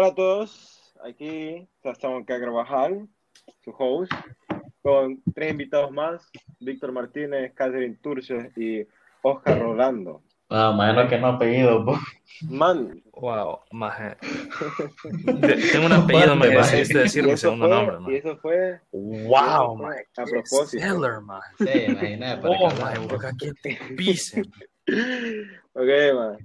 Hola a todos, aquí estamos acá trabajar, su host, con tres invitados más, Víctor Martínez, Catherine Turcios y Oscar Rolando. Ah, imagino que no ha pedido, po. Man, Wow, maje. Tengo un apellido, maje. decidiste decir y mi segundo fue, nombre, y maje. eso fue Wow, maje. a propósito. Stellar, maje. Sí, imaginé, para Oh, que maje, porque aquí te pisen. Ok, man.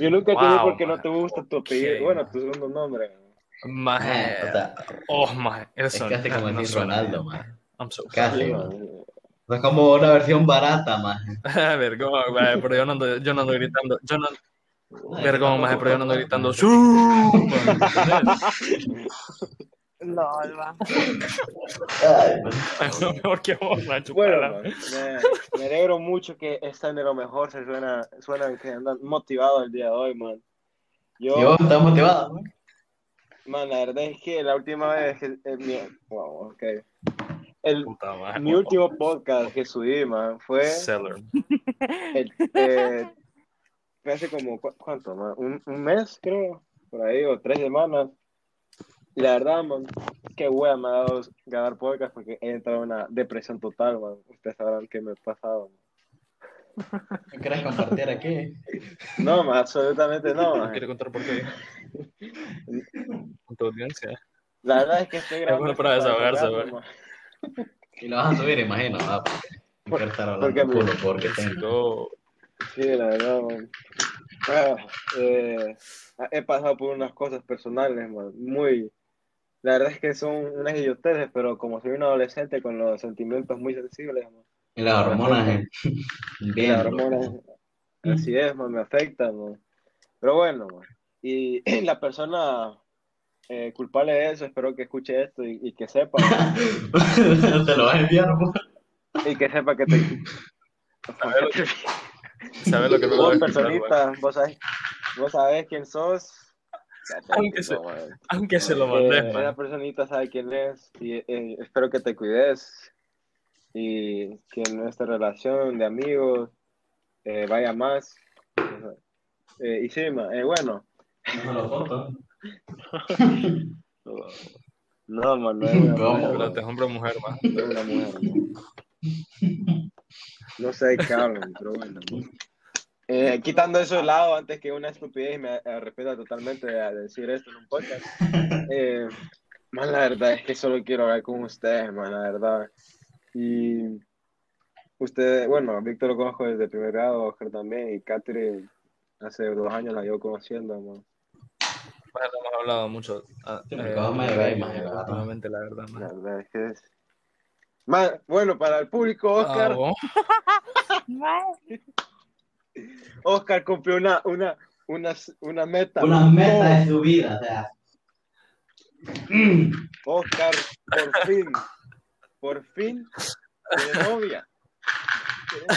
Yo nunca Wow, por qué no man. te gusta tu apellido, Ok, bueno, man. tu segundo nombre. Maje. O sea, Oh, maje. es Eso casi como no decir Ronaldo, man. I'm so Casi, Sí, man. man. Es como una versión barata, man. Vergón, maje, pero yo no ando, yo no ando gritando. Yo no, No, vergón, es maje, que pero yo no ando gritando. "Su", ¿entendés? No, mejor que vos, macho. Bueno, me, me alegro mucho que están de lo mejor, se suena, suenan que andan motivados el día de hoy, man. Yo, ¿Y vos estás motivado? man? man, la verdad es que la última vez que, eh, mi, wow, ok. El, Puta madre. mi último podcast que subí, man, fue Seller. el, eh, fue hace como, ¿cu- ¿cuánto, man? Un, un mes, creo, por ahí, o tres semanas. Y la verdad, man, qué wea me ha dado grabar podcast porque he entrado en una depresión total, man. Ustedes sabrán qué me ha pasado, man. ¿No querés compartir aquí? No, man, absolutamente no, ¿No man. quiere contar por qué? Con tu audiencia. La verdad es que estoy grabando. bueno para desahogarse, man. Y lo vas a subir, imagino, ah, porque quiero estar hablando porque me- culo porque tengo. Sí, la verdad, man. Ah, eh, he pasado por unas cosas personales, man, muy... La verdad es que son unas idioteces, pero como soy un adolescente con los sentimientos muy sensibles, man, Y las hormonas, eh, y bien. las hormonas, así es, man, me afectan, man. Pero bueno, man. Y la persona eh, culpable de eso, espero que escuche esto y, y que sepa, Te lo vas a enviar, y que sepa que te... ¿sabes lo que me Vos, escuchar, personita, vos sabés, vos sabés quién sos. Aunque se-. Aunque se lo Eh, mandes, esa man. personita sabe quién es y eh, espero que te cuides y que nuestra relación de amigos eh, vaya más. Eh, y sí, ma, eh, bueno, No no, man, no es una mujer, es hombre o mujer, man. no es una mujer. man. No sé qué hablan, pero bueno. man. Eh, quitando eso de lado, antes que una estupidez, me arrepiento totalmente de decir esto en un podcast. Eh, man, la verdad es que solo quiero hablar con ustedes, man, la verdad. Y ustedes, bueno, Víctor lo conozco desde el primer grado, Oscar también, y Catherine hace dos años la llevo conociendo, man. Bueno, hemos hablado mucho. ah, Sí, lleváis, man, la verdad. últimamente, la verdad, man. es que es... Man, bueno, para el público, Oscar, Ah. Oscar cumplió una, una, una, una meta. Una meta de su vida, o sea. Oscar, por fin, por fin, tiene novia.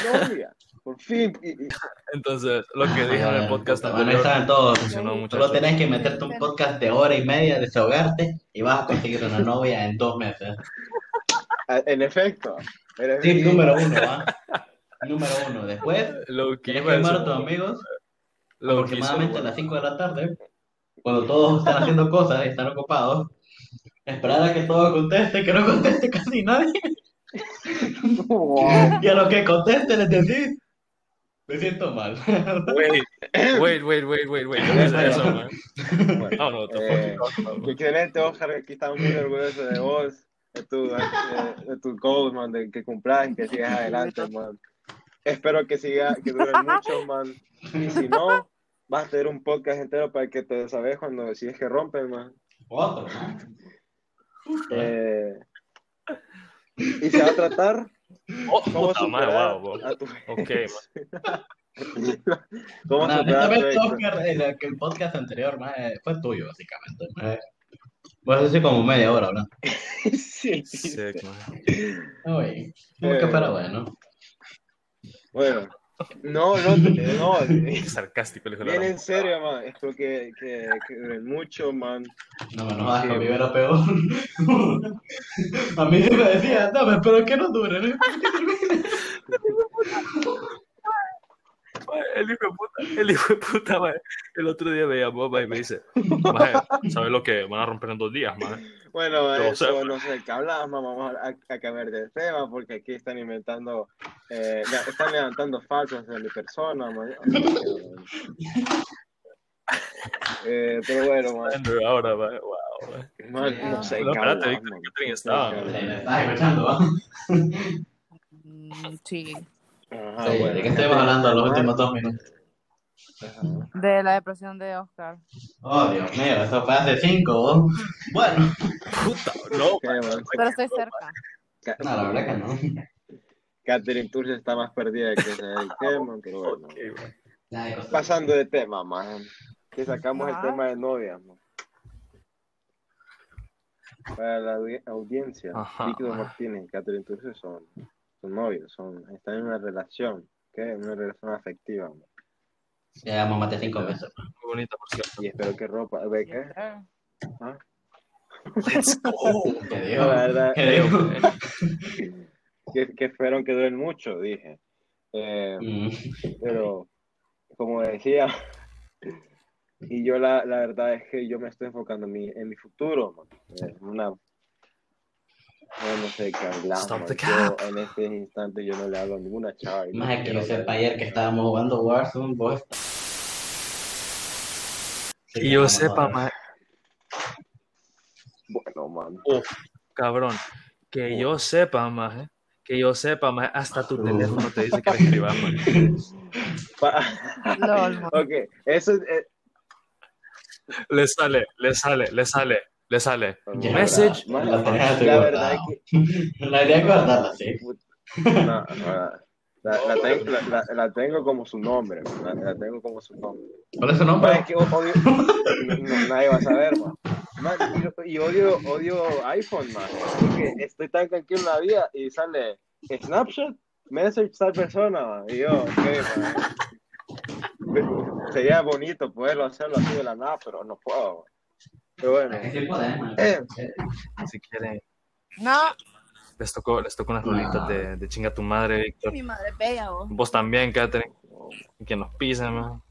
Novia, por fin. Entonces, lo que dije en el podcast Bueno, ahí anterior saben todos. funcionó, Solo tenés que meterte un podcast de hora y media, desahogarte y vas a conseguir una novia en dos meses. a- en efecto. Tip número uno, ¿va? Número uno. Después, Lo que tienes que a llamar a decir, tus amigos lo aproximadamente a las 5 de la tarde, cuando todos están haciendo cosas y están ocupados. Esperar a que todos contesten, que no conteste casi nadie. Y a los que contesten les decís, me siento mal. Wait, wait, wait, wait, wait, wait. ¿Qué es eso, man? Bueno, No, no, te eh, qué excelente, Oscar. Aquí estamos muy orgullosos de vos, de tu, de, de tu goals, man, de que cumplas y que sigas adelante, man. Espero que siga, que dure mucho, man. Y si no, vas a tener un podcast entero para que te sabes cuando, si es que rompen, man. Otro. Eh, y se va a tratar Oh, cómo puta madre, superar wow, wow. a tu Ok, man. cómo Nah, superar a tu ex. Oscar, el, que el podcast anterior ma, eh, fue tuyo, básicamente. ma. Pues así como media hora hablando. Sí. Sick, man. Uy, como que Eh, fuera bueno. Bueno, no, no, no, Qué sarcástico el hijo de la bien en serio, man. Espero que, que, que mucho, man. No me enojas, Sí, conmigo man. era peor. A mí me decía, no, pero que no dure. ¿no? El hijo de puta, el hijo de puta, mae. El otro día me llamó, mae, y me dice, ¿sabes lo que van a romper en dos días, mae? Bueno, eso no sé de qué hablamos, vamos a, a cambiar de tema porque aquí están inventando, eh, están levantando falsos de mi persona. man. Eh, pero bueno, man, Ahora, mae, wow, mae. man, no sé No, qué espérate, hablamos, Víctor, man. Catherine estaba. de qué ¿Me hablamos. estás escuchando? Mm, Sí. Ajá, Sí, bueno, ¿De qué estuvimos hablando los últimos dos minutos? De la depresión de Oscar. Oh, Dios mío, eso fue hace cinco. ¿no? Bueno, Puta, no, man. Pero estoy cerca. Ca- no, la verdad que no. Catherine Turcia está más perdida que ese el tema, pero bueno. Pasando de tema, man. Que sacamos el tema de novias, man. Para la audi- audiencia, Ajá. Víctor Martínez y Catherine Turcio son, son novios, son, están en una relación, ¿qué? Una relación afectiva, man. Ya llevamos más de cinco meses. Muy bonita, por cierto. Y espero que ropa, ¿ve qué? Eh, ¿Ah? Let's go. ¿Qué No, dijo? la verdad, ¿Qué dijo? que, que fueron que duelen mucho, dije. Eh, Mm. pero, como decía, y yo la, la verdad es que yo me estoy enfocando en mi, en mi futuro, man. Eh, una, no, no sé de qué hablamos. Stop the Yo, cap. en este instante yo no le hablo a ninguna chava. no Más que yo sepa ayer que estábamos jugando Warzone, vos. Sí, Y yo sepa, mae, Bueno, man. cabrón, que yo sepa, mae, que yo sepa, mae, hasta tu teléfono te dice que le man. ok, eso es... eh, Le sale, le sale, le sale, le sale. Ya, Message. La así la verdad es que... La idea es guardarla, sí. No, no, la, la, tengo, la, la- la tengo como su nombre, man, la, la tengo como su nombre. ¿Cuál es su nombre? es que no- nadie va a saber, man. Man, y, y odio, odio iPhone, man. Porque estoy tan tranquilo en la vida y sale Snapchat, message tal persona, man. Y yo, ok, man. Sería bonito poderlo hacerlo así de la nada, pero no puedo. man. Pero bueno, ¿A qué sí podemos? Eh. Si quieren, No, les tocó, les tocó unas rolitas de, de chinga tu madre, Víctor. mi madre es bella, vos. Vos también, Catherine. Y quien nos pise, man.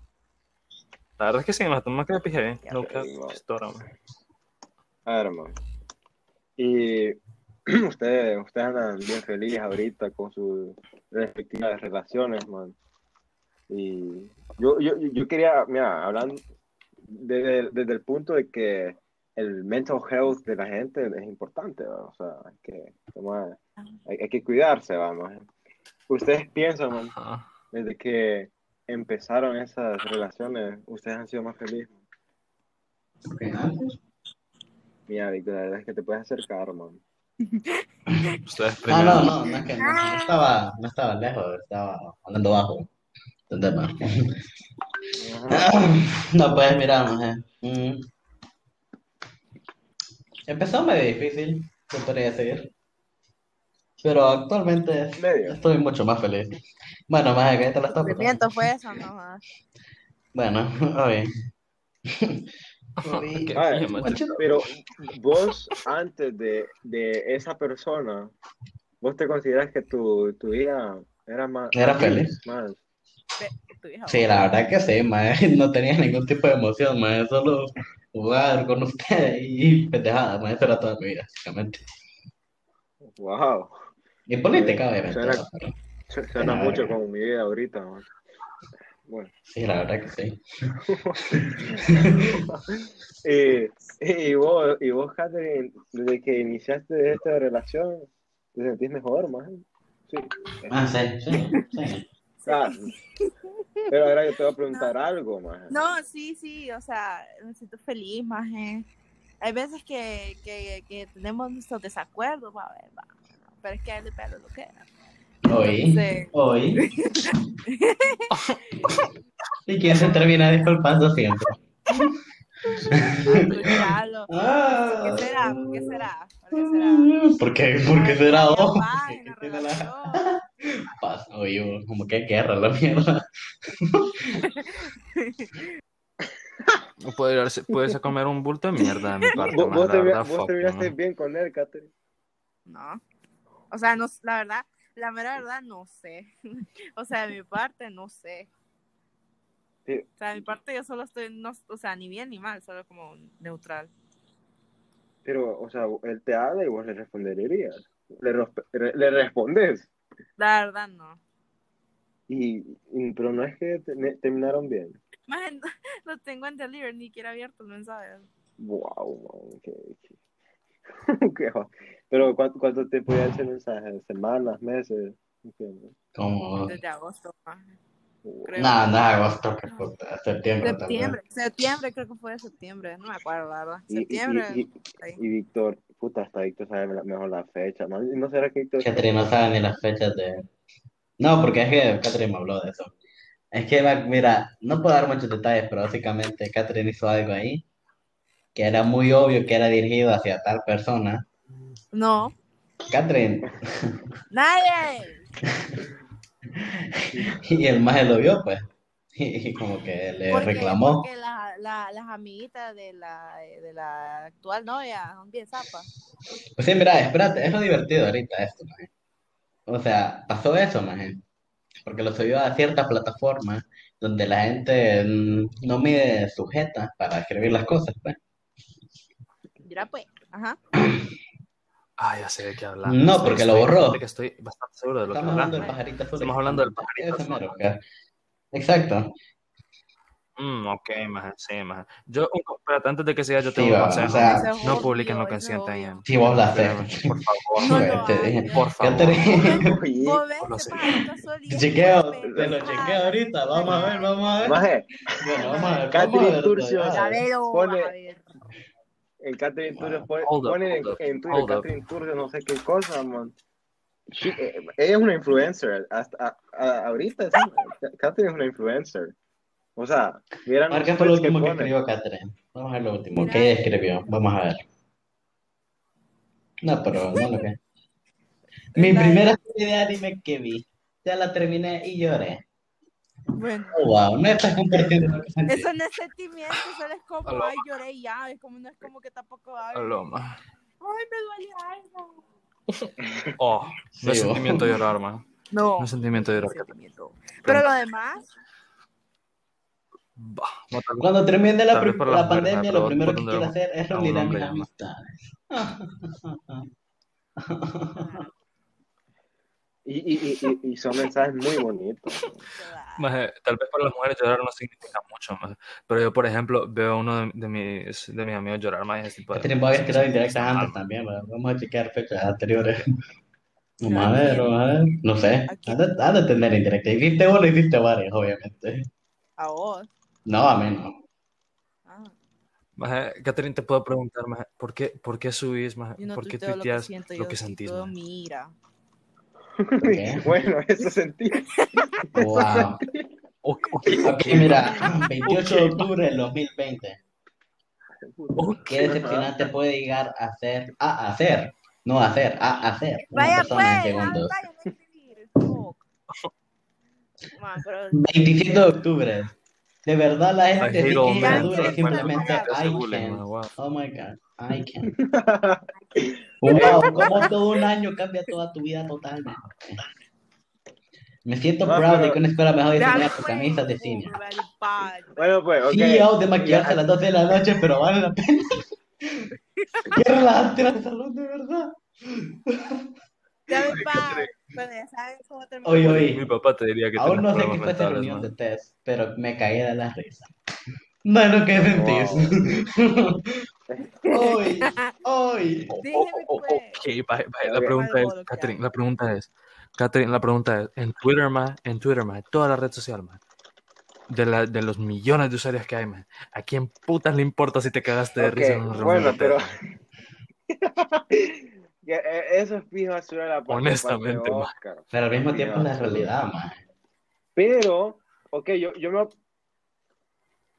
La verdad es que sí, más más que me pije bien. No, que histora, man. a ver, man. Y ustedes, ustedes andan bien felices ahorita con sus respectivas relaciones, man. Y yo, yo, yo quería, mira, hablando desde, desde el punto de que el mental health de la gente es importante, ¿va? o sea, hay que, tomar- hay, hay que cuidarse, vamos. Ustedes piensan, man, desde que empezaron esas relaciones, ustedes han sido más felices. Mira, Víctor, la verdad es que te puedes acercar, man. Ustedes primero. no, no, no es que no, no estaba, no estaba lejos, estaba hablando bajo. ¿Entendés? Ajá. No puedes mirar, más. Mm. Empezó medio difícil, se podría decir. Pero actualmente Medio. estoy mucho más feliz. Bueno, más que te lo está Sufrimiento fue eso, no más. Bueno, oye. Qué A ver, bien, man. Pero vos, antes de, de esa persona, vos te consideras que tu, tu vida era más... Era feliz. Más, Tu hija, Sí, la verdad que sí, mae. No tenía ningún tipo de emoción, mae. Solo jugar con ustedes y pendejadas, mae. Eso era toda mi vida, básicamente. wow. Y política, obviamente. Suena- Suena mucho como mi vida ahorita, man. Bueno. sí, la verdad que sí. y, y vos, y vos, Catherine, desde que iniciaste esta relación, ¿te sentís mejor, man? Sí. Ah, sí, sí, sí. Ah, pero ahora yo te voy a preguntar algo, man. No, sí, sí, o sea, me siento feliz, más. Hay veces que, que, que tenemos nuestros desacuerdos, va a ver, va. Pero es que el pelo lo que era. Hoy, hoy. ¿Y quién se termina disculpando siempre? escucharlo. Ah. ¿Qué será? ¿Qué será? ¿Por qué será? ¿Por qué, ¿Por qué será la ¿Qué tiene paz? Oye, como que guerra la mierda. Puede irse, puede irse a comer un bulto de mierda de mi parte, Vos, man. vos La termi- verdad, vos fuck, terminaste man. bien con él, Catherine. No. O sea, no, la verdad, la mera verdad no sé. O sea, de mi parte no sé. Sí, O sea, de mi parte yo solo estoy, no, o sea, ni bien ni mal, solo como neutral. pero, o sea, él te habla y vos le responderías. Le, le respondes. La verdad, no. Y, y- pero no es que te- terminaron bien. Más lo tengo en delivery, ni siquiera abierto el mensaje. Wow, man, qué, qué- qué Pero ¿cuánto, cuánto tiempo ya ese mensaje? ¿Semanas, meses? ¿Entiendes? Como. Desde agosto, maje. Creo. Nada, nada, agosto, que puta, septiembre tal vez. Septiembre, septiembre, creo que fue de septiembre, no me acuerdo, la verdad. Y, y, Septiembre, y, y, ahí. y Víctor, puta, hasta Víctor sabe mejor la fecha. ¿Y ¿No será que Víctor Catherine no sabe ni las fechas de. No, porque es que Catherine me habló de eso. Es que, mira, no puedo dar muchos detalles, pero básicamente Catherine hizo algo ahí que era muy obvio que era dirigido hacia tal persona. No, Catherine, nadie. y el maje lo vio, pues. Y, como que le Porque, reclamó. porque la, la, las amiguitas de la, de la actual novia son bien zapas. Pues sí, mira, espérate, es lo divertido ahorita esto, maje. O sea, pasó eso, maje. Porque lo subió a cierta plataforma donde la gente mm, no mide sujetas para escribir las cosas, pues. Mira, pues, ajá. Ah, ya sé de qué hablar. No, Estoy- porque lo estoy- borró. fíjate que estoy bastante seguro de lo que Estamos hablando del pajarito azul. Estamos hablando del pajarito azul. que- Exacto. Mm, ok, maje, sí, maje. Yo, un, espérate, antes de que siga, yo Sí, tengo un va, consejo. o sea, no obvio, publiquen lo que sientan en Sí, vos la haces. por favor. No Pues, lo te dije, hagas. Por favor. Lo te es chequeo, te lo chequeo ahorita. Vamos a ver, vamos a ver. Maje, Bueno, vamos a ver. Catherine vamos a ver, Turcio. vamos a A ver. ver, Pone- en Catherine Wow. Pone, up, ponen en, Twitter. Catherine Turcio no sé qué cosa, man. She- eh, ella es una influencer. Hasta a- a- ahorita es una- Catherine es una influencer. O sea, vieran A ver los qué fue lo que último que pone. escribió Catherine. Vamos a ver lo último. Mira. ¿Qué ella escribió? Vamos a ver. No, pero no lo que. Mi primera serie de anime que vi. Ya la terminé y lloré. Bueno, Oh, wow, no estás compartiendo lo que sentí. eso no es sentimiento, solo es como, Aló. ay, lloré y ya, es como, no es como que tampoco, ay, Aló, maje. ay, me duele algo. Oh, no Sí, es vos. sentimiento llorar, man. No, No es sentimiento llorar. sentimiento. Pero lo demás, Bah, no, tal vez- Cuando termine la, la pandemia, lo primero que quiero hacer es reunir a mis no. amistades. Y, y, y, son mensajes muy bonitos. Maje, tal vez para las mujeres llorar no significa mucho, maje. Pero yo, por ejemplo, veo a uno de, de mis, de mis amigos llorar, más ese tipo de... Catherine, vos habías tirado indirectas antes también, ¿verdad? Vamos a chequear fechas anteriores. Vamos a ver, vamos a ver. No sé. Has de, has de tener indirectas. Hiciste una, hiciste varias, obviamente. a vos. No, a mí no. Ah, Maje, Catherine, te puedo preguntar, maje, ¿por qué, por qué subís, maje? no ¿Por qué tuiteo lo que tuiteas siento, lo que sentís, tuiteo maje? Mi ira. Ok. Bueno, eso sentí. Wow. Ok, ok, Ok, mira, 28 de octubre del 2020. ok. ¿Qué decepcionante puede llegar a ser, a hacer, no a hacer, a hacer una Vaya persona pues, en ah, segundos? vaya a escribir. Fuck. Man, pero 27 de octubre. De verdad la gente que es simplemente maje, wow. Oh my god, I can. Wow, como todo un año cambia toda tu vida totalmente. Me siento No, proud de que una escuela mejor diseñada pues, camisas de cine. Bueno, pues, ok. CEO de maquillarse a Ya- las 12 de la noche, pero vale la pena. Qué relajante la salud, de verdad. Very bad. Bueno, ya saben cómo termina. Oye, oye. Mi papá te diría que Aún no sé qué fue esa reunión de maje. test, pero me caí de la risa. Bueno, ¿qué sentís? Hoy, hoy. Oh, Dígame, oh, oh, pues. ok, vaya, vaya, La pregunta es, Catherine, la pregunta es, Catherine, la pregunta es, en Twitter, más, en Twitter, más, toda la red social, más, de, la, de los millones de usuarios que hay, más, ¿a quién putas le importa si te cagaste de Ok, risa en reunión bueno, pero- eh, Eso es fijo a la parte Honestamente, parte de. Oscar. Pero al mismo tiempo no, la realidad, man. Pero, ok, yo, yo me.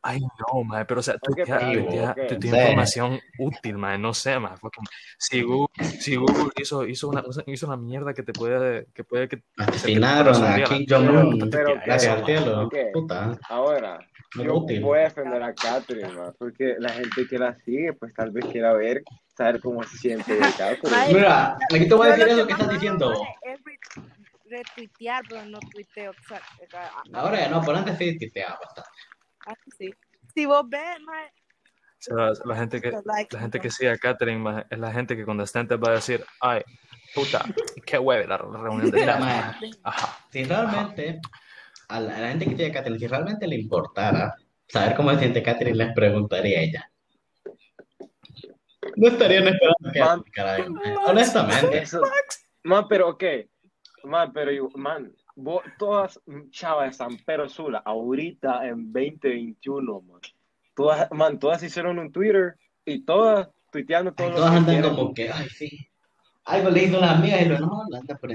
Ay, no, mae, pero o sea, tú tienes pero- ok. tu Sí. información útil, mae, no sé, fucking- Si Google, si Google hizo, hizo, una, hizo una mierda que te puede, que puede que Asesinaron a Kim Jong-un. Pero, Gracias al cielo. ok. Puta, Ahora, no yo útil. voy a defender a Catherine, ma, porque la gente que la sigue, pues tal vez quiera ver, saber cómo se siente de Catherine. Mira, aquí te voy a decir lo eso que estás diciendo. retuitear, pero no tuiteo. o sea, ah, Ahora ya no, por antes sí tuiteaba bastante. Ah, sí. Si vos ves, O sea, la gente que, la gente que sigue a Catherine es la gente que cuando está en te va a decir, ay, puta, qué hueve la, la reunión de Mira, chat, mae, maje". Ajá. si realmente a la, a la gente que tiene Catherine, si realmente le importara saber cómo se siente Catherine, les preguntaría a ella. No estarían esperando que Man. mae. Honestamente. Eso, man, pero ok, man, pero man, vos, todas chavas de San Pedro Sula, ahorita en 2021, man, todas, man, todas hicieron un Twitter y todas tuiteando todo Ay, lo todas andan quieren. como que, ay, sí. Algo le hizo las amigas y lo no, anda por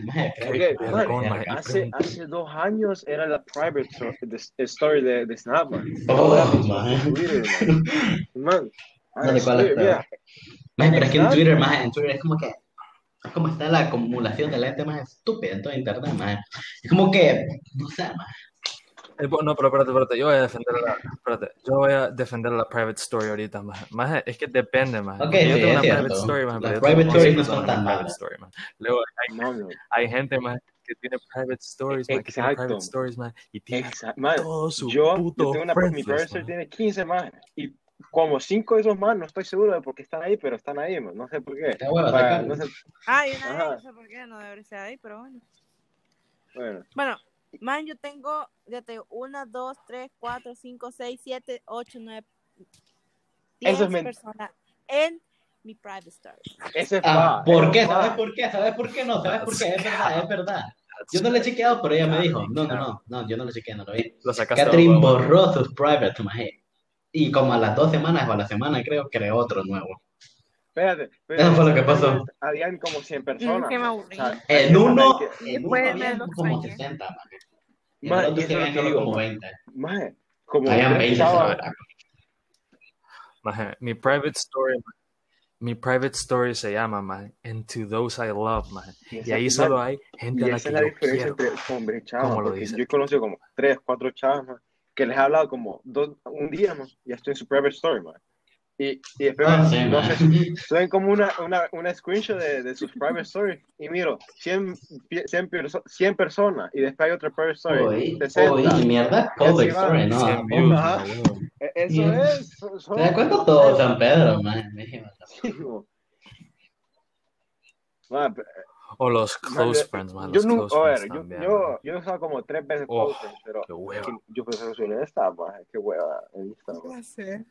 Vergón, maje, hace, hace dos años era la private story de, story de, de Snap, man. Oh, man. Twitter, man. Man, No sé cuál es pero es que en. Twitter, más en Twitter es como que es como está la acumulación de la gente más estúpida en todo internet, maje. Es como que, no sé, maje. Eh, no, pero espérate, espérate, yo voy a defender la, espérate, yo voy a defender la private story ahorita, maje. Maje, es que depende, maje. Ok, yo sí, tengo es una cierto. private story, maje, pero Las private stories no son tan malas. story, maje. Luego hay, mano, hay gente, maje, que tiene private stories, maje, que tiene Exacto. private stories, maje, y tiene exacto, man. todo su Yo, puto yo tengo una, friends mi private story tiene 15 más y como 5 de esos más, no estoy seguro de por qué están ahí, pero están ahí, man. no sé por qué. Hueva, Para- no sé, Ajá. vez, no sé por qué, no debería ser ahí, pero bueno. bueno, Bueno, man, yo tengo, ya tengo una, dos, tres, cuatro, cinco, seis, siete, ocho, nueve, diez Eso es personas en mi private story. ese es Ah, ¿por qué? ¿Sabes por qué? ¿Sabes por qué no? ¿Sabes por qué? Es verdad, es verdad. Yo no lo he chequeado, pero ella me dijo, no, no, no, no, yo no lo chequeé, no lo vi. Lo sacaste Catherine borró sus private, maje. Y como a las dos semanas o a la semana, creo, creó otro nuevo. Espérate, Eso fue lo que pasó. Habían como 100 personas. Qué man. O sea, En uno, en uno habían como extrañé. 60, maje. Y en el otro y habían como maje. 20. Maje, como Habían tres 20, chavas- ¿sabes? Maje, mi private story, maje, mi private story se llama, maje, Into Those I Love, maje. Y esa- ahí solo hay gente a Y la esa que es la yo diferencia quiero. entre hombres y chavas. ¿Cómo lo dices? Yo he conocido como tres, cuatro chavas man, que les he hablado como dos, un día, man, ya estoy en su private story, man. Y, y después Ah, man, sí, no sé, suben como una, una, una screenshot de, de sus private story y miro 100, pie- 100, perso- 100 personas y después hay otra private story, Uy, 60. uy, mierda, va. story, no. 100 tampoco. views, Ajá. maje, huevo. E- Eso Bien. es. son- ¿Te das cuenta todo San Pedro, man? México. Man, pe- O los man, close yo- friends, man. Yo, Los nunca, close a friends ver, yo, yo, man. yo he usado como tres veces Oh, close friends, pero Qué hueva. que- yo pues soy honesta, man, qué hueva en Instagram. Ya sé.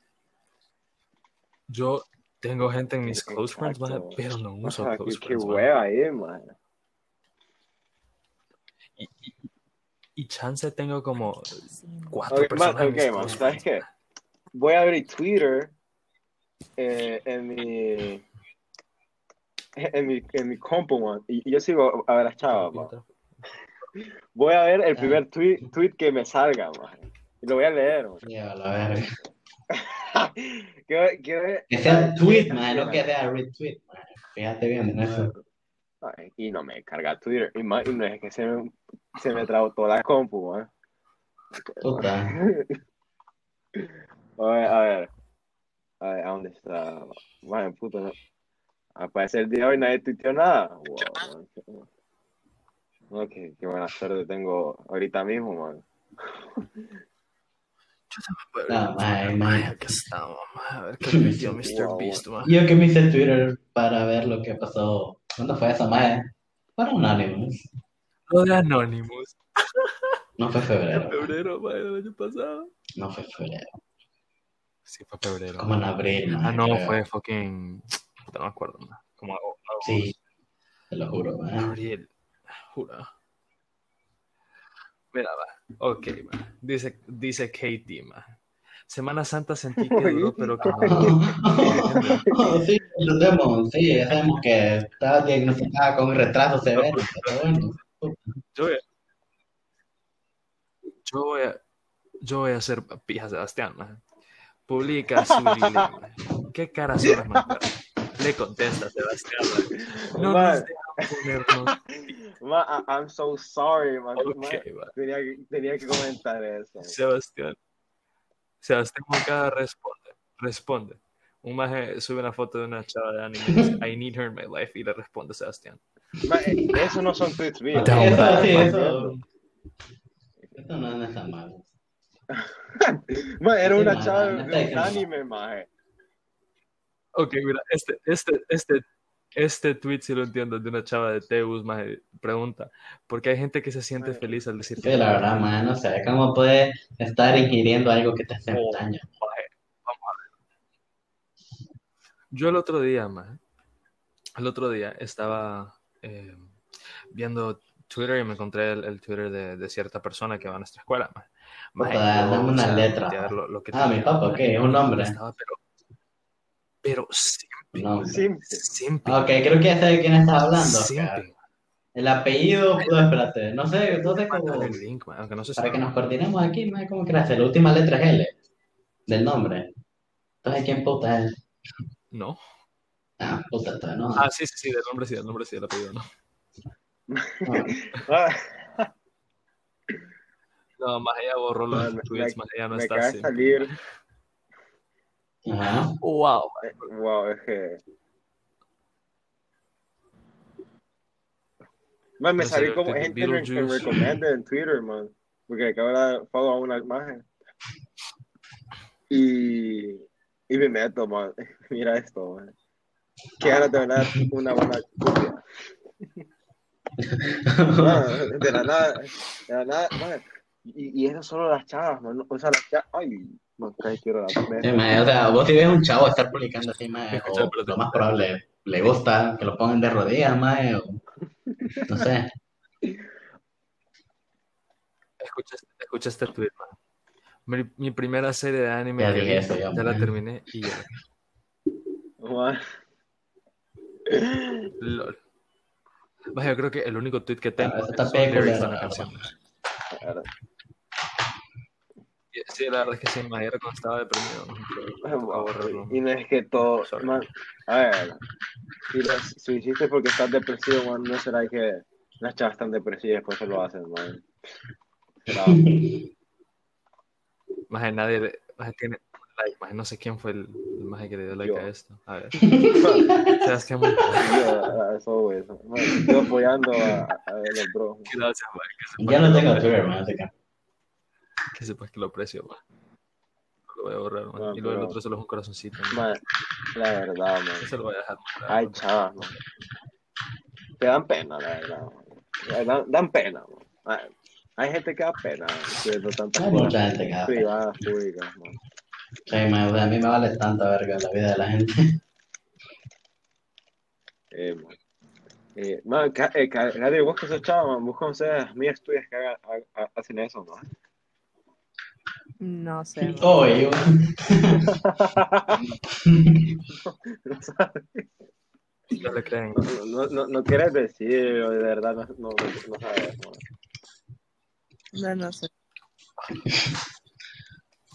Yo tengo gente en mis close friends, Exacto. pero no uso Ajá, close qué, qué friends, maje. hueva ahí, man. Y chance tengo como cuatro Ok, personas man, en ok, mis man, close ¿sabes qué? Voy a abrir Twitter eh, en mi en mi en mi compu, man, y, y yo sigo a ver las chavas, man. Voy a ver el Ah. primer tweet, tweet que me salga, man. Y lo voy a leer, man. Ya, la verga. Quiero- quiero- Que sea tweet, man, no que sea retweet, man. Fíjate bien en eso. Ay, y no me carga Twitter. Y, no es que se me, se me trabó toda la compu, man. A ver, a ver. A ver, ¿a dónde está? Man, puto, no. Aparece el día de hoy, nadie tuiteó nada. Wow, man. qué- No, qué, qué buena suerte tengo ahorita mismo, man. No, man, Maje, man. estamos, maje. A ver qué tuiteó Mr. Wow. Beast, maje. Yo que me hice Twitter para ver lo que pasó. ¿Cuándo fue esa madre? Para Anonymous. Lo de Anonymous. No fue En febrero. man. febrero, maje, del año pasado. No fue febrero. Sí, fue febrero. Como en abril, man. Ah, no, fue fucking. Puta, No me acuerdo, maje. Como agosto. Sí, te lo juro, man. Abril. Jura. Mira, va. Ok, va. Dice, dice Katie, ma. Semana Santa sentí que duró, pero que no. sí, lo sabemos, sí, ya sabemos que estaba diagnosticada con retraso severo, pero bueno. Yo voy a, yo voy a, yo voy a hacer pija Sebastián, ma. Publica su. ¿Qué cara son las? Le contesta Sebastián, ma. No Man. Man, I- I'm so sorry, man. Ok, Man, tenía, que- tenía que comentar eso. Sebastián. Sebastián Moncada responde. Responde. Un maje sube una foto de una chava de anime y dice, I need her in my life. Y le responde Sebastián. Eh, eso no son tweets míos. Eso, sí. Eso no es tan malo. Man, era una chava de un no. anime, maje. Ok, mira, este, este, este, este tweet sí lo entiendo de una chava de Teus, maje, pregunta, ¿por qué hay gente que se siente feliz al decir Sí, la verdad, man, no sé, ¿cómo puedes estar ingiriendo algo que te hace Oh. daño? Yo el otro día, maje, el otro día estaba eh, viendo Twitter y me encontré el, el Twitter de, de cierta persona que va a nuestra escuela, yo, dame o una sea, letra, a ver lo, lo que Ah, mi papá, ¿qué? ¿Un nombre? estaba, pero, pero simple, No. Simple. simple, Ok, creo que ya sé de quién estás hablando, simple. El apellido, no, espérate, no sé, cómo, Mandar el link, maje, aunque no sé si para que nos coordinemos aquí, man, ¿cómo crees? La última letra es L, del nombre. Entonces, ¿quién puta es? no. Ah, puta, entonces, no. Ah, sí, sí, sí, del nombre sí, del nombre sí, del apellido no. no. Ah, No, más allá borró los me- tweets, me- más allá no me está así. salir. Ajá. Wow. Wow, es que. Man, me Me salió salió como de gente en, en Beetlejuice. recommended en Twitter, man. Porque acabo de dar follow a una imagen. Y, y me meto, man. Mira esto, man. Que ganas de ganar una buena copia. De la nada, de la nada, man. Y, y eso solo las chavas, man. O sea, las chavas. Ay, man, casi quiero la Sí, man, o sea, vos si ves un chavo estar publicando así, man, o lo más probable, le gusta que lo pongan de rodillas, man, o no sé. Escucha, escucha este tweet, man. Mi, mi primera serie de anime Ya vi, eso yo, ya la terminé y ya. Lol. Yo creo que el único tweet que tengo lyrics de peculero, una canción. verdad. Y- Sí, la verdad es que sí, era cuando estaba deprimido. Y no es que todo, man, a ver, si lo, si hiciste porque estás depresivo, man, no será que las chavas están depresivas, por eso lo hacen, man. Será, Más de nadie más de tiene like, más no sé quién fue el, el más que le dio like Yo. a esto. A ver. ¿Sabes qué, man? yo, a eso, güey, eso. Man, yo apoyando a, a los bros. Gracias, man. Que Ya que no tengo Twitter, man. Que. Sepas que lo aprecio, man. Lo voy a borrar, man. No, y luego el pero- otro solo es un corazoncito. man. Man, la verdad, man. Eso lo voy a dejar. Hay chavas, man. Te dan pena, la verdad, man. Dan, dan pena, man. Hay gente que da pena, viendo tantas Hay mucha gente que da pena. privadas, públicas, man. Sí, man, o sea, a mí me vale tanta verga la vida de la gente. Eh, man. Eh, man, eh, vos que sos chavo, man, vos conoces amigas tuyas que hagan- ha- ha- hacen eso, ¿no? No sé. Oh, yo. No sabes. No le creen. No, no, no, no quieres decir, o de verdad no, no, no sabes. No, no sé.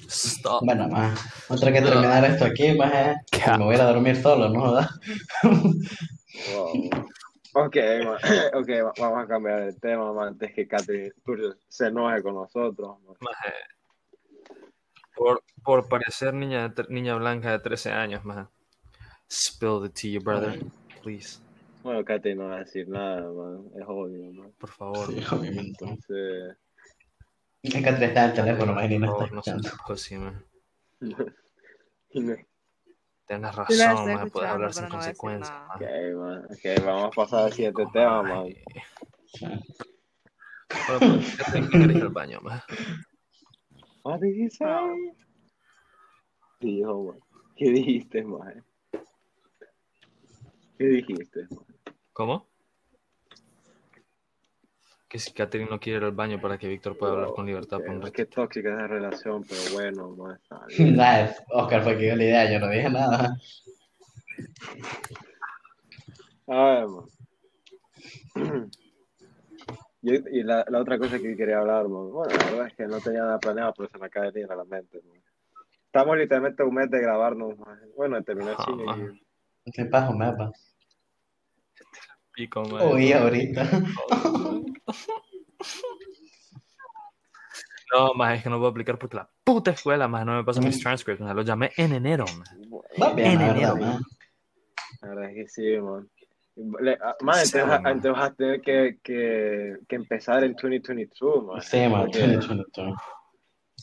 Stop. Bueno, man, otra que terminar esto aquí, más eh, ¿Qué? me voy a ir a dormir solo, ¿no? ¿verdad? Wow. Ok, man. ok, va- vamos a cambiar el tema, antes que Catherine se enoje con nosotros. man. Por, por parecer niña, de niña blanca de 13 años, man. Spill the tea, brother. Please. Bueno, Catherine no va a decir nada, man. Es obvio, man. Por favor. Sí, obviamente. Entonces, Es que está en el teléfono, man, y Por no está favor, no seas pussy, man. Tienes razón, man. Puedes hablar sin no consecuencias, man. ok, man. Ok, vamos a pasar al siguiente tema, man. Bueno, pues, tengo que ir al baño, man. What did he say? Dijo, man. ¿Qué dijiste, man? ¿Qué dijiste, man? ¿Cómo? Que si Catherine no quiere ir al baño para que Víctor pueda hablar con libertad Ok, por un. Qué tóxica esa relación, pero bueno, man. está bien. Nah, Oscar fue que dio la idea, yo no dije nada. A ver, man. Yo- y la, la otra cosa que quería hablar, man. Bueno, la verdad es que no tenía nada planeado, pero se me acaba de venir a la mente, man. Estamos literalmente un mes de grabarnos, man. Bueno, de terminar Ajá, cine man. y... ¿Qué pasa, mapa? Pico, man. Uy, ahorita. No, más es que no puedo aplicar porque la puta escuela, más no me pasan mis transcripts, man. Los llamé en enero, man. Va bien, la En enero. man. La verdad es que sí, man. Le, ah, man, Sí, entonces, man. entonces vas a tener que, que, que empezar en 2022, man. Sí, man, Porque- tiene chulo, chulo.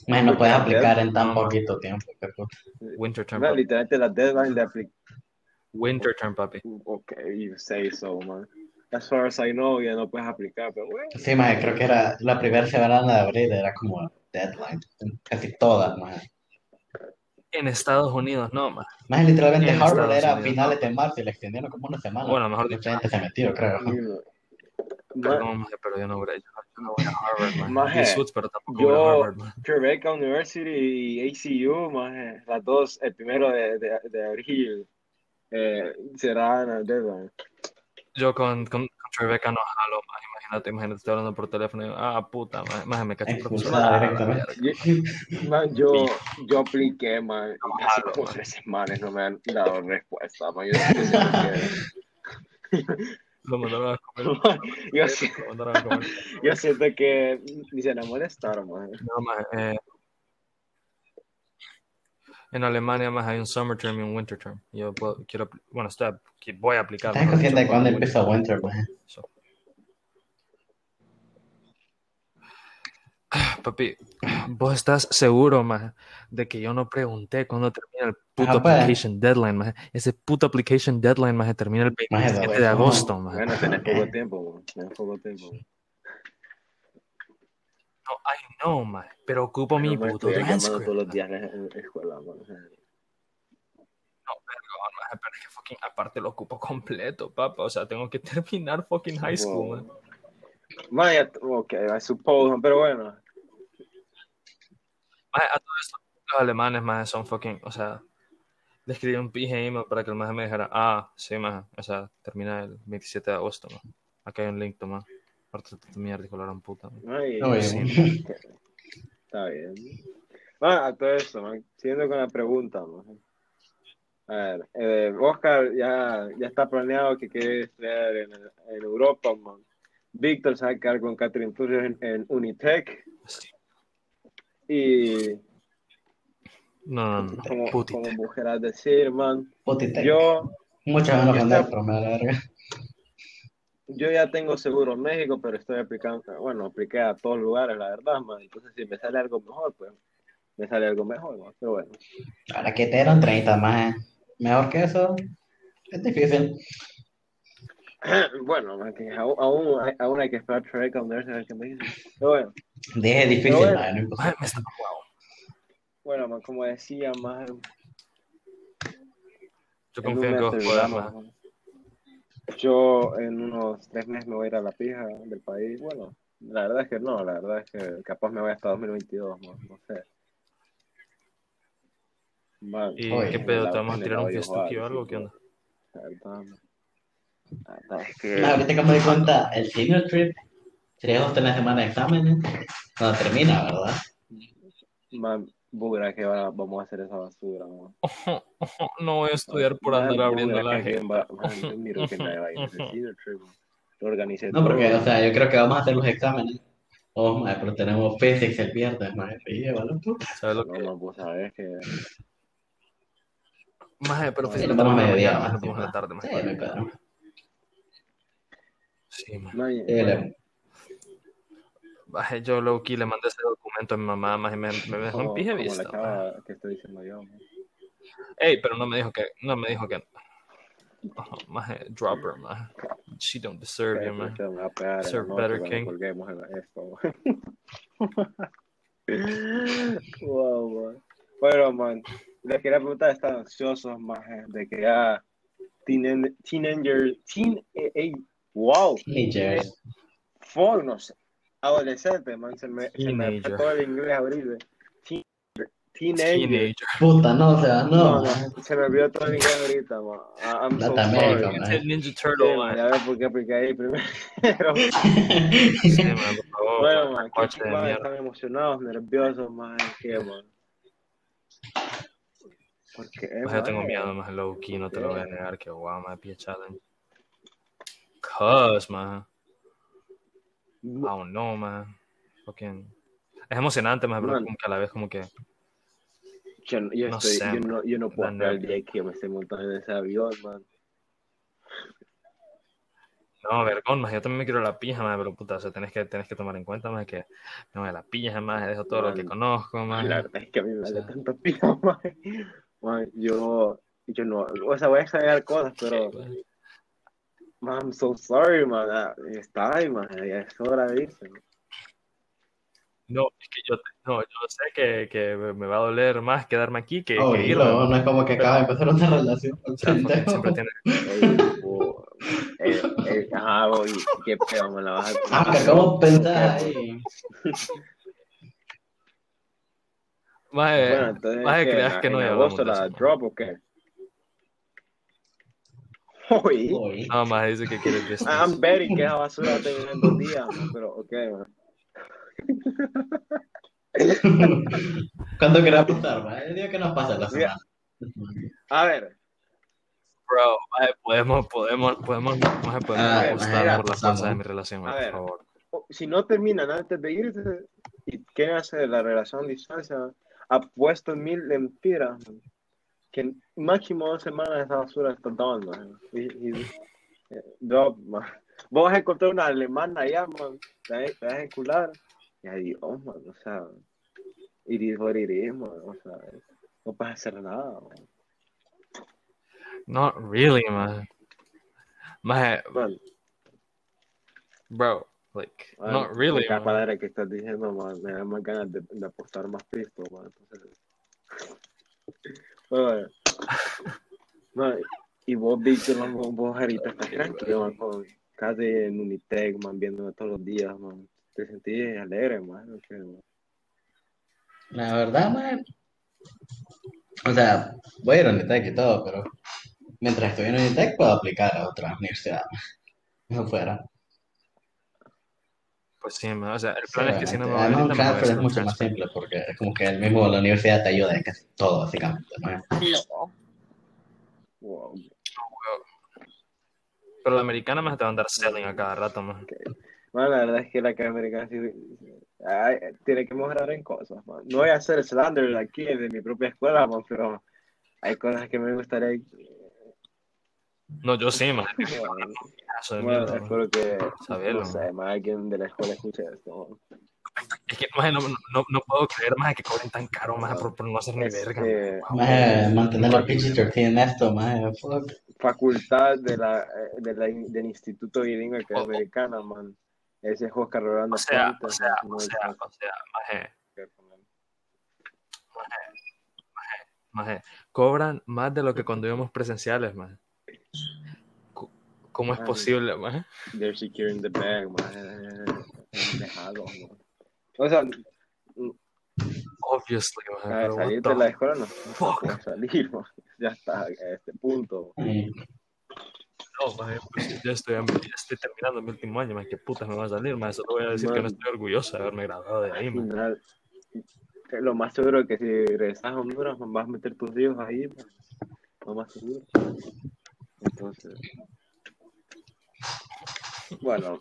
Maje, no puedes aplicar en tan poquito tiempo. Winter term, papi. literalmente la deadline de aplicar. Winter term, papi. Ok, you say so, man. As far as I know, ya no puedes aplicar, pero bueno. Sí, maje, creo que era la primera semana de abril, era como deadline. Casi todas, maje. En Estados Unidos, no, man. Más literalmente En Harvard Estados era Unidos, finales no. de marzo y le extendieron como una semana. Bueno, mejor Mucha dicho. gente se metió, creo. Perdón, maje, pero yo no voy a, yo no voy a Harvard, man. Maje, Disfruts, pero tampoco voy a Yo, Harvard, man. Tribeca University y ACU, maje, las dos, el primero de, de, de abril, eh, serán el deadline. Yo con, con, con Tribeca no jalo, más. Imagínate, imagínate, estoy hablando por teléfono y digo, ah, puta, más, más me Ah, directamente. Yo, man, yo, yo apliqué, man, y casi jalo, como man. tres semanas no me han dado respuesta, man. Yo, yo siento Lo mandaron a comer. que, yo, a comer. siento que ni se la molestaron, man. No, más, eh, en Alemania más hay un summer term y un winter term. Yo puedo, quiero, bueno, estoy, voy a aplicar. ¿Estás consciente de cuándo empieza Winter, maje? So. Papi, vos estás seguro, más de que yo no pregunté cuándo termina el puto Ajá, pues. application deadline, más ese puto application deadline, más termina el Maje, 27 no, de agosto, más. Bueno, tenés poco tiempo, man. Tenés poco tiempo. man. No, I know, más, pero ocupo mi No me puto transcript. todos los días en la escuela, man. No, perdón, pero es que fucking, aparte lo ocupo completo, papá. O sea, tengo que terminar fucking high school, man. Man, ya, ok, I suppose, pero bueno. Maje, a todo esto, los alemanes, más son fucking, o sea, le escribí un email para que el maje me dijera, ah, sí, maje, o sea, termina el 27 de agosto, man. Acá hay un link, toma. Ahorita tu mierda y la gran puta. Ay, Oye, Sí. Está bien. Man, a todo eso, man. Siguiendo con la pregunta, man. A ver, eh, Oscar ya, ya está planeado que quiere estudiar en, en Europa, man. Víctor se va a quedar con Catherine Turrios en, en Unitec. Y No, no, no, como, como mujer a decir, man, Putitec. yo, yo mandar, está- pero me da la verga. Yo ya tengo seguro en México, pero estoy aplicando, bueno, apliqué a todos lugares, la verdad, man. Entonces, si me sale algo mejor, pues me sale algo mejor, man. Pero bueno. Ahora que te dieron 30 más. Mejor que eso, es difícil. Bueno, man, que aún, aún, hay- aún hay que esperar Trek a ver a ver qué me dice. Pero bueno, Dije difícil, Pero bueno. no me está, man, como decía, más Yo confío en que mes vos podás, terminamos, maje. man. Yo en unos tres meses me voy a ir a la pija del país. Bueno, la verdad es que no, la verdad es que capaz me voy hasta 2022, man, no sé. Man, ¿Y Oye, qué pedo? ¿Te vamos a tirar un fiestuki o algo? ¿Qué onda? es que No, ahorita que me doy cuenta, el senior trip sería justo en la semana de exámenes. Cuando termina, ¿verdad? man, bugra que va- vamos a hacer esa basura, man. No voy a estudiar por andar abriendo la miro que nadie va a ir a ese senior trip, man. Lo organicé No, porque, todo. o sea, yo creo que vamos a hacer los exámenes. Oh, maje, pero tenemos physics el viernes, maje. Sí, vale, puta. ¿Sabes lo No, que? no, pues sabes que Maje, pero fíjate, la mediodía, vamos en la tarde, Sí, maje. no hay pedo. Sí, maje. no, y- Sí, bueno, yo low key le mandé ese documento a mi mamá, maje, me, me dejó en pije chava que estoy diciendo yo. man. Ey, pero no me dijo que, no me dijo que. Ajá, maje, drop her, maje. She don't deserve you, Ok, maje. pues, me va a pegar en la Serve noche better, King. wow, man. Bueno, man, les quería preguntar, ¿están ansiosos, más de que ya tienen, teenager, teen, eh, wow, Teenagers. fuck, no sé, adolescente, man, se me, se me todo el inglés. Teen- Teenager. Teenager. Puta, no, o sea, no. No, no, se me olvidó todo el inglés ahorita, man. I- I'm so sorry. man. Ninja Sí, Turtle, man, ya ves por qué apliqué ahí primero. Sí, man, por favor. Bueno, man, man, mierda. están emocionados, nerviosos, man, ¿qué, man? Porque, Maje, yo tengo miedo, más low key, no te lo voy a negar, que wow, maje, pie challenge. Cuz, maje. I don't know, man. Fucking. Es emocionante, Man. como que a la vez como que. Yo, yo, No estoy, sé, yo, no, yo no puedo esperar el día que me esté montando en ese avión, man. No, vergón, más yo también me quiero la pija, más, pero puta, o sea, tenés que, tenés que tomar en cuenta, más que no me la pija, más, dejo todo lo que Man. conozco, más. La verdad es que a mí me O hace sea. tanto pío, man. Man, Yo, yo no, o sea, voy a exagerar cosas, pero, pues. Man, I'm so sorry, man. Ah, Está ahí, man, ya es hora de irse. man. No, es que yo, no, yo sé que, que me va a doler más quedarme aquí que, Oh, que irme. no, no es como que acaba de empezar una relación con O sea, siempre tiene, Ey, bo- eh, eh, ajá, bo, y qué pedo, me la vas a Ah, que acabo de pensar ahí. más, Bueno, entonces, más de ¿qué? creas que no ¿En agosto la drop o qué? No, más dice que quiere distance. I'm betting que esa basura termina en dos días, man, pero ok, man. ¿Cuándo querés apostar, man? El día que nos pasa la semana. A ver, Bro, maje, podemos, podemos, podemos, maje, podemos Ah, apostar mira, por la apostamos. fuerza de mi relación, maje, A ver. por favor. o- si no terminan antes de irse y quieren hacer la relación a distancia, apuesto mil lempiras, man, que máximo dos semanas esa basura está man. Y, y- eh, man. Vos vas a encontrar una alemana allá, man, te vas, vas a encular, y adiós, man, o sea, iris por iris, man, o sea, no puedes hacer nada, man. Not really, man. Maje, Man, bro, like, man, not really, man. palabra que estás diciendo, man, me da más ganas de, de apostar más pisto, man, entonces... Man, y vos, Víctor, vos, vos ahorita estás tranquilo, man, con, casi en Unitec, man, viéndome todos los días, man. Te sentís alegre, man. La verdad, man. O sea, voy a ir a Unitec y todo, pero mientras estoy en Unitec puedo aplicar a otra universidad. No fuera. Pues sí, o sea, el Sí, plan es que si no me voy Además, un ahorita, me voy a transfer es mucho más simple porque es como que el mismo la universidad te ayuda en casi todo, básicamente. ¿no? No. Wow. Pero la americana más te va a andar selling a cada rato, man. Man, la verdad es que la que americana sí, ay, tiene que mejorar en cosas, man. No voy a hacer slander aquí de mi propia escuela, man, pero hay cosas que me gustaría... No, yo sí, man. Bueno, bueno, espero que, Saberlo, no sé, más alguien de la escuela escuche esto. Es que, maje, no, no, no puedo creer, más que cobren tan caro, más por, por no hacer ni Es, verga. man. Wow. Más mantener los PG-13 en esto, más facultad de la, eh, de la, del Instituto Bilingüe que Oh, oh. americana, man. Ese es Oscar Rolando O sea, Fuentes, o sea, o sea, o sea, maje, que poner. maje, cobran más de lo que cuando íbamos presenciales, man. ¿Cómo es posible, maje? They're securing the bag, man. Dejado, man. O sea, Obviously, maje, a what salir de la escuela no, no fuck? puedo salir, man. Ya está a este punto. No, maje, pues ya estoy, ya estoy terminando mi último año, maje, qué putas me va a salir, maje, solo voy a decir que no Man. estoy orgulloso de haberme graduado de ahí. Final, eh, lo más seguro es que si regresas a Honduras, man, vas a meter tus hijos ahí, man. Lo más seguro. Entonces. Bueno.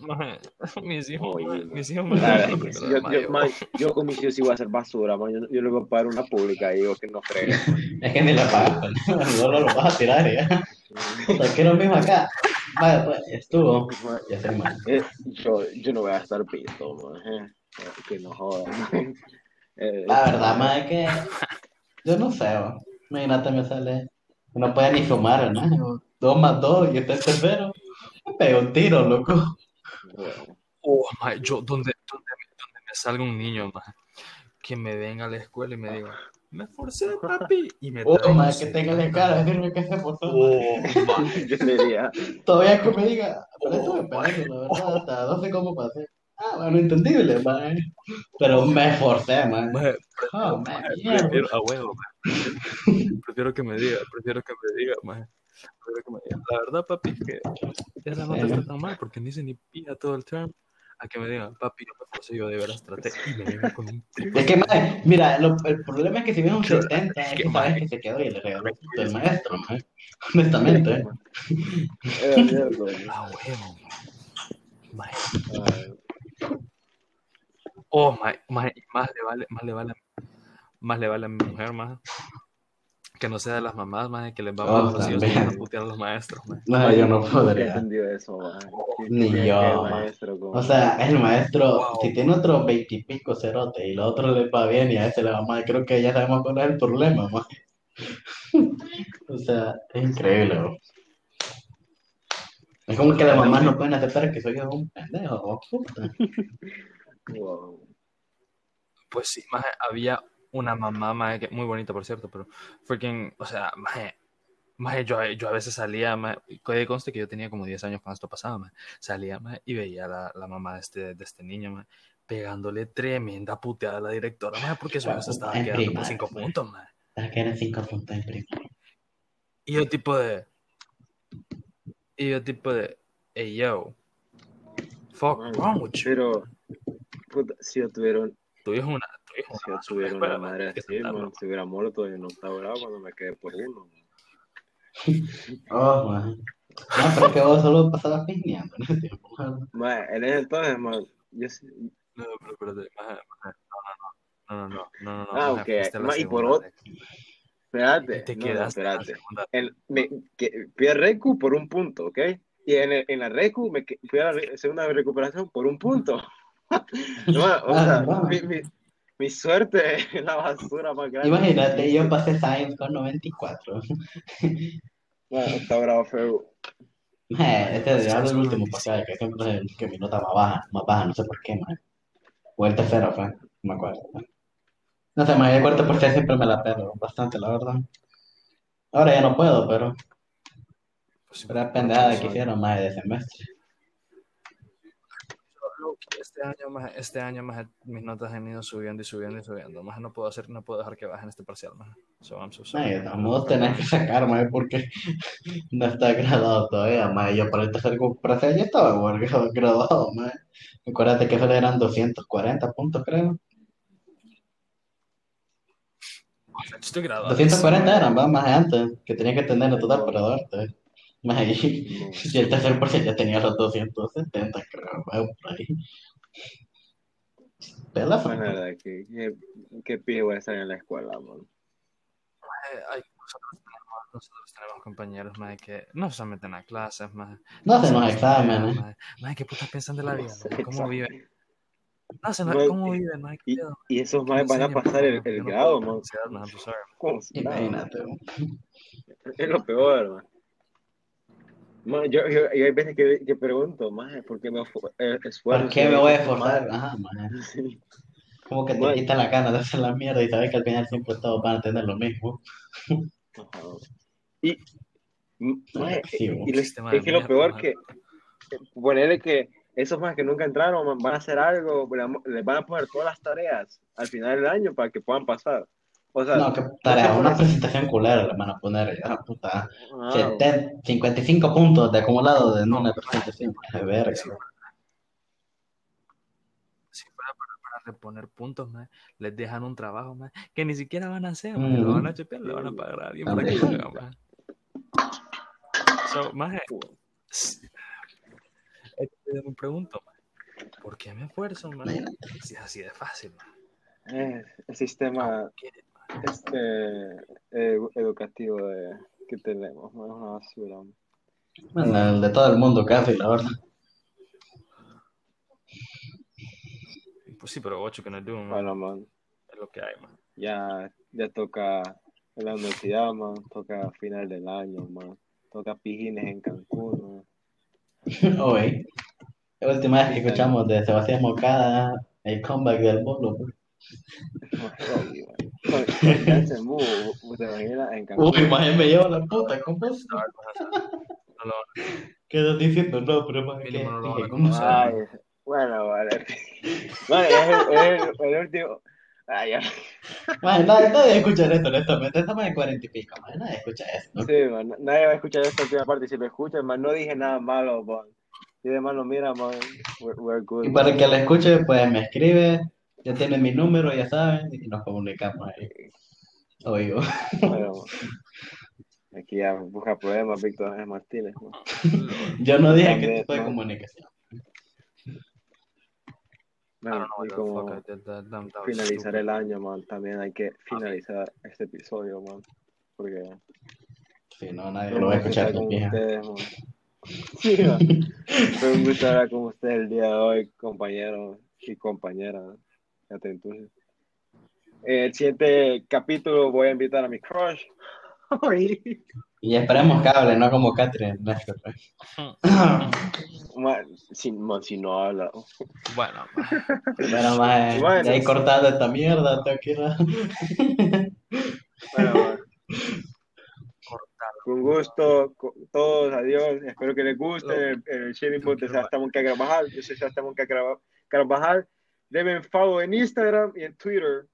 Maje, mis hijos, Oye, maje, man. mis hijos me La es la yo, yo, mayo. man, yo con mis hijos sí voy a hacer basura, man. Yo, yo le voy a pagar una pública y digo que no creo. Es que ni le pagas, solo lo vas a tirar ya. O sea, que es lo mismo acá. Vale, pues estuvo. Ya. Eh, yo, yo no voy a estar pisto, man. eh. Que no jodan, man. Eh, La verdad, más es que yo no sé, man. imagínate, me sale. No puede ni fumar, ¿no? Dos más dos y este es tercero. Me pega un tiro, loco. Oh, maje, yo, donde, donde, donde me salga un niño, maje, que me venga a la escuela y me diga, me esforcé, papi, y me Oh, un que tenga cara, decirme que se portó. Oh, yo diría, Todavía que me diga, pero esto Oh, me parece, la verdad, hasta no sé cómo pasé. Ah, bueno, entendible, man. Pero me esforcé, man. Oh, man, prefiero, a huevo, maje. prefiero que me diga, prefiero que me diga, maje. Prefiero que me diga, la verdad, papi, es que esa nota está tan mal porque ni hice ni pija todo el term. A que me diga, papi, yo me esforcé, yo de veras traté y me vengo con un. Es que, man, mira, lo- el problema es que si viene un Claro, 70, es es que, que sabes man, que se quedó y le regaló el maestro, man. Honestamente. era mierda, man. A huevo, Oh, maje, maje, y más le vale, más le vale, más le vale a mi mujer, más Que no sea de las mamás, maje, que les va Oh, a los putear a los maestros. No, yo no podría. eso, man. Ni ¿Qué- yo, man. maestro O sea, el maestro, Wow. si tiene otros veintipico cerotes y los otros le va bien y a ese le va mal, creo que ya sabemos cuál es el problema, man. O sea, es increíble, bro. Es como que las mamás no pueden aceptar que soy yo un pendejo. Wow. Pues sí, maje, había una mamá, maje, que, muy bonita, por cierto, pero freaking, o sea, maje, maje, yo, yo a veces salía, maje, conste que yo tenía como 10 años cuando esto pasaba, maje, salía, maje, y veía a la, la mamá de este, de este niño, maje, pegándole tremenda puteada a la directora, maje, porque su se estaba En quedando por primaria, 5 sí. puntos, maje. Para que eran cinco puntos en primaria. Y yo tipo de, y yo tipo de, hey yo, fuck Man, wrong with you. Pero, puta, si yo tuviera, un- Tu hijo es una, tu hijo es si una yo tuviera una madre así, man, se hubiera muerto en octavo grado cuando me quedé por uno. man. Oh, man. No, pero que vos solo pasabas piñando en ese tiempo, man. Man, en ese entonces, man, yo sí- No, pero espérate, maje, maje, no, no, no, no, no, no, no, no, Ah, maje, ok. fuiste a la Ma, y por segunda otro- vez. espérate, Y te no, no, quedaste en la espérate. segunda. En, me, que, fui a Recu por un punto, ¿ok? Y en, el- en la Recu me que- fui a la segunda recuperación por un punto. No, o Ah, sea, no. mi, mi, mi suerte es la basura más grande. Imagínate, yo pasé Science con 94. Bueno, octavo grado feo. Man, este de hablo el último acá, que siempre es el que mi nota más baja, más baja, no sé por qué, man. O el tercero fue, no me acuerdo. No sé, el cuarto por ser siempre me la perro bastante, la verdad. Ahora ya no puedo, pero Pues, era por pendejada que hicieron más de semestre. Este año, maje, este año maje, mis notas han ido subiendo y subiendo y subiendo. Más no puedo hacer, no puedo dejar que bajen este parcial, maje. So I'm so sorry. de modos tenés que sacar, porque no está graduado todavía, man. Yo para el tercer parcial ya estaba graduado, man. Acuérdate que solo eran 240 puntos, creo. Estoy graduado. 240 eran, va, más antes, que tenía que tener en total para darte. Más ahí, y el tercer por ya tenía los 270, creo, va, por ahí. Pelazo. Bueno, la verdad, que, que, que pije voy a estar en la escuela, man. Eh, ay, nosotros, tenemos, nosotros tenemos compañeros, maje, que no se meten a clases, maje. No hacen los exámenes. Maje, ¿qué putas piensan de la vida? ¿Cómo viven? No hacen Maje, ¿cómo Y, esos más van a pasar el, no grado, man. con ansiedad, maje, I'm so sorry. ¿Cómo se? Imagínate. man. Es lo peor, man. Man, yo, yo, y hay veces que, que pregunto, más ¿por qué me eh, esfuerzo? ¿Por qué si me no voy a esforzar? más? Ajá, man. Sí. Como que te Man, quita la gana de hacer la mierda y sabes que al final siempre todos van a tener lo mismo. ajá. Y, y lo- es que lo peor que ponerle que esos más que nunca entraron man, van a hacer algo, le- les van a poner todas las tareas al final del año para que puedan pasar. O sea, No, que tarea, una presentación culera le van a poner, ya, puta. Ah, 70, 55 puntos de acumulado No, una presentación. De verga, si man. fuera para, para reponer puntos, maje, les dejan un trabajo maje, que ni siquiera van a hacer, maje, lo van a chepear, le van a pagar a alguien para que lo haga. So, maje, s- es que yo me pregunto, maje, ¿por qué me esfuerzo? Imagínate. Si es así de fácil, maje. eh, el sistema ¿Por qué? este, eh, educativo de, que tenemos, man, es una basura. man. Bueno, el de todo el mundo casi, la verdad. Pues sí, pero ocho que no do, man, Bueno, man, es lo que hay, man. ya, ya toca en la universidad, man, toca final del año, man, toca pijines en Cancún, man. Oye, la última vez que escuchamos de Sebastián Mocada, el comeback del bolo. Pues. Uy, imagen me lleva la puta, compas. ¿Qué estás diciendo? No, pero más que dije, ¿cómo? Bueno, vale. Vale, es el último. Ay, ya. Más, nadie, nadie escucha esto, honestamente, estamos en cuarenta y pico, más, nadie escucha esto. Sí, man, nadie va a escuchar esta última parte. Si lo escuchan, man, no dije nada malo, man. Si de malo, mira, man, we're, we're good. Y para man. el que lo escuche, pues me escribe, ya tiene mi número, ya saben, y nos comunicamos ahí. Oigo. Bueno, man, aquí ya busca problemas Víctor Martínez, man. Yo no dije También, tipo de comunicación. Man, y como fuck I did that. That, that was finalizar stupid. el año, man, también hay que finalizar este episodio, man. porque Sí, no, nadie lo va a escuchar con ustedes. man. Sí, man. Fue un gusto hablar con ustedes el día de hoy, compañeros y compañeras. Fíjate, entonces. Eh, el siguiente capítulo voy a invitar a mi crush. Y esperemos que hable, no como Catherine. Ma- si, si no habla. Bueno, ma. Bueno, más Bueno. de ahí cortando esta mierda, tengo que ir a- Bueno. Con gusto, con todos, adiós. Espero que les guste el, el Shady Mood de Sebastián Carvajal. Yo soy Sebastián Carvajal. Denme follow en Instagram y en Twitter